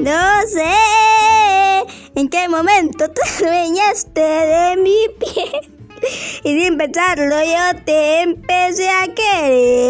No sé en qué momento te dueñaste de mi pie. Y sin pensarlo yo te empecé a querer.